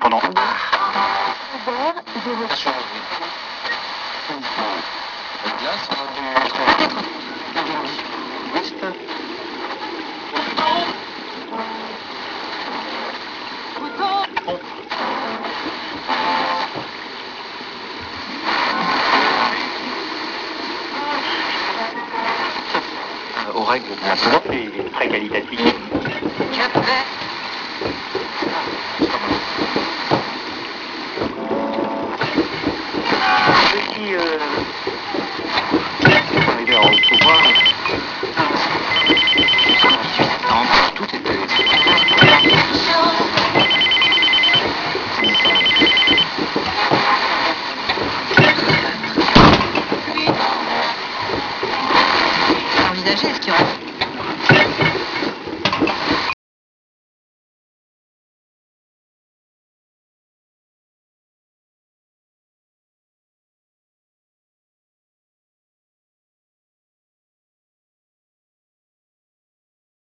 pendant. aux règles de la c'est très qualitatif. envisagé Est-ce qu'il y